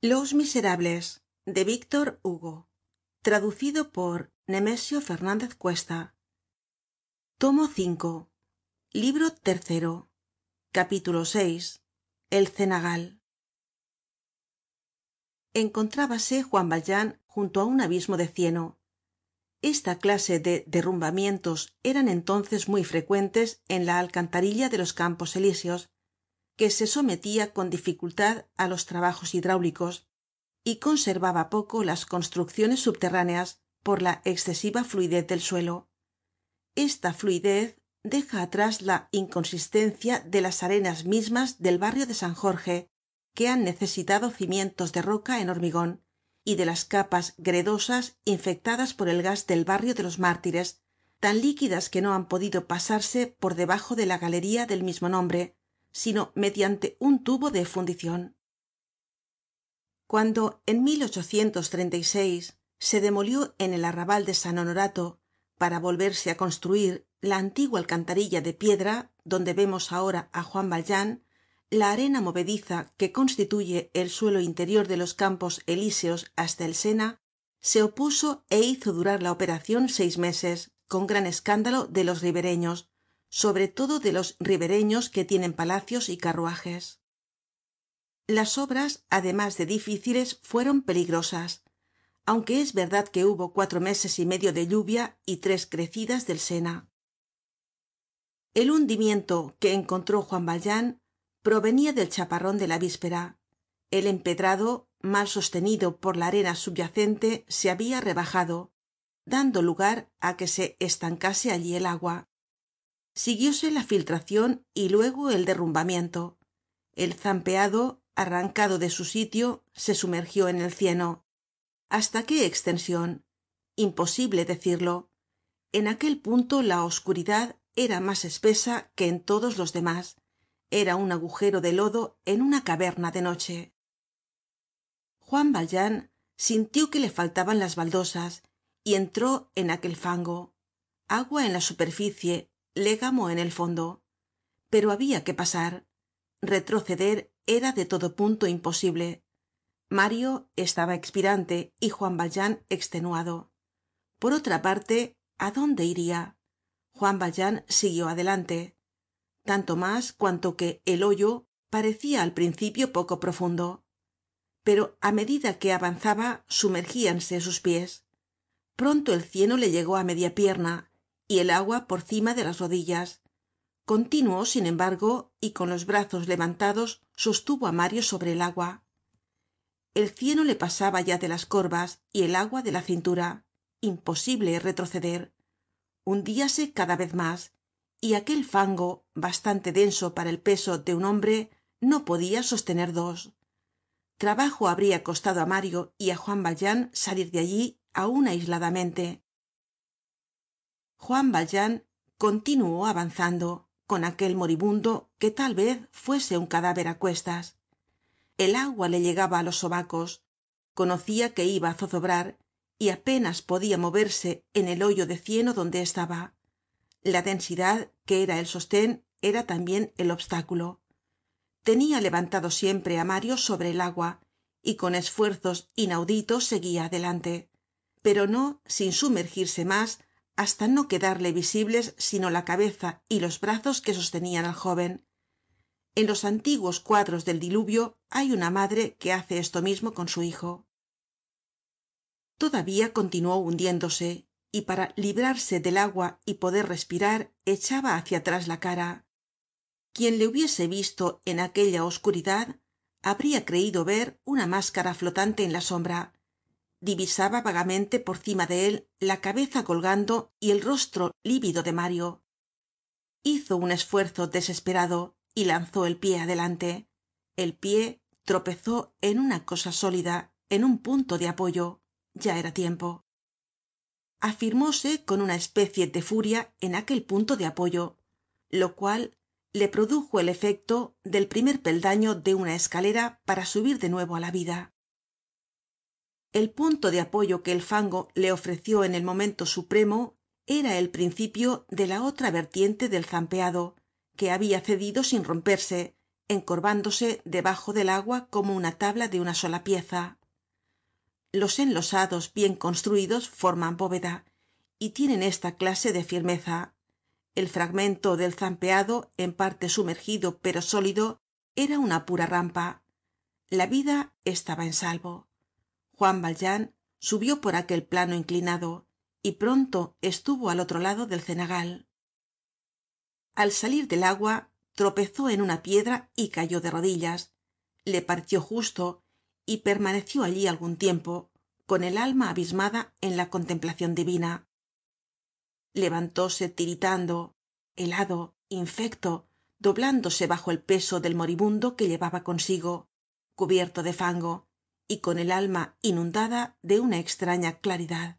los miserables de víctor hugo. Traducido por nemesio fernández cuesta. Tomo v libro tercero. Capítulo vi el cenagal. Encontrábase juan valjean junto á un abismo de cieno. Esta clase de derrumbamientos eran entonces muy frecuentes en la alcantarilla de los campos elíseos que se sometía con dificultad á los trabajos hidráulicos y conservaba poco las construcciones subterráneas por la excesiva fluidez del suelo. Esta fluidez deja atrás la inconsistencia de las arenas mismas del barrio de san jorge que han necesitado cimientos de roca en hormigon y de las capas gredosas infectadas por el gas del barrio de los mártires tan líquidas que no han podido pasarse por debajo de la galería del mismo nombre sino mediante un tubo de fundicion cuando en se demolió en el arrabal de san honorato para volverse á construir la antigua alcantarilla de piedra donde vemos ahora á juan valjean la arena movediza que constituye el suelo interior de los campos elíseos hasta el sena se opuso é hizo durar la operacion seis meses con gran escándalo de los ribereños sobre todo de los ribereños que tienen palacios y carruajes. Las obras además de difíciles fueron peligrosas aunque es verdad que hubo cuatro meses y medio de lluvia y tres crecidas del sena. El hundimiento que encontró juan valjean provenia del chaparron de la víspera. El empedrado mal sostenido por la arena subyacente se habia rebajado dando lugar á que se estancase allí el agua siguióse la filtracion y luego el derrumbamiento. El zampeado arrancado de su sitio se sumergió en el cieno. Hasta qué extension imposible decirlo. En aquel punto la oscuridad era mas espesa que en todos los demás. Era un agujero de lodo en una caverna de noche. Juan valjean sintió que le faltaban las baldosas y entró en aquel fango. Agua en la superficie légamo en el fondo. Pero había que pasar. Retroceder era de todo punto imposible. Mario estaba expirante y juan valjean extenuado. Por otra parte á dónde iria juan valjean siguió adelante. Tanto mas cuanto que el hoyo parecia al principio poco profundo. Pero á medida que avanzaba sumergíanse sus pies. Pronto el cieno le llegó á media pierna y el agua por cima de las rodillas. Continuó sin embargo y con los brazos levantados sostuvo á mario sobre el agua. El cieno le pasaba ya de las corvas y el agua de la cintura. Imposible retroceder. Hundíase cada vez más y aquel fango bastante denso para el peso de un hombre no podia sostener dos. Trabajo habria costado á mario y á juan valjean salir de allí aun aisladamente juan valjean continuó avanzando con aquel moribundo que tal vez fuese un cadáver á cuestas. El agua le llegaba á los sobacos conocia que iba á zozobrar y apenas podia moverse en el hoyo de cieno donde estaba. La densidad que era el sostén era tambien el obstáculo. Tenia levantado siempre á mario sobre el agua y con esfuerzos inauditos seguia adelante pero no sin sumergirse mas hasta no quedarle visibles sino la cabeza y los brazos que sostenían al joven. En los antiguos cuadros del diluvio hay una madre que hace esto mismo con su hijo. Todavía continuó hundiéndose y para librarse del agua y poder respirar echaba hacia atrás la cara. Quien le hubiese visto en aquella oscuridad habría creido ver una máscara flotante en la sombra divisaba vagamente por cima de él la cabeza colgando y el rostro lívido de mario. Hizo un esfuerzo desesperado y lanzó el pie adelante. El pie tropezó en una cosa sólida en un punto de apoyo. Ya era tiempo. Afirmóse con una especie de furia en aquel punto de apoyo lo cual le produjo el efecto del primer peldaño de una escalera para subir de nuevo á la vida el punto de apoyo que el fango le ofreció en el momento supremo era el principio de la otra vertiente del zampeado que habia cedido sin romperse encorvándose debajo del agua como una tabla de una sola pieza. Los enlosados bien construidos forman bóveda y tienen esta clase de firmeza. El fragmento del zampeado en parte sumergido pero sólido era una pura rampa. La vida estaba en salvo juan valjean subió por aquel plano inclinado y pronto estuvo al otro lado del cenagal. Al salir del agua tropezó en una piedra y cayó de rodillas. Le pareció justo y permaneció allí algun tiempo con el alma abismada en la contemplacion divina. Levantóse tiritando helado infecto doblándose bajo el peso del moribundo que llevaba consigo cubierto de fango y con el alma inundada de una extraña claridad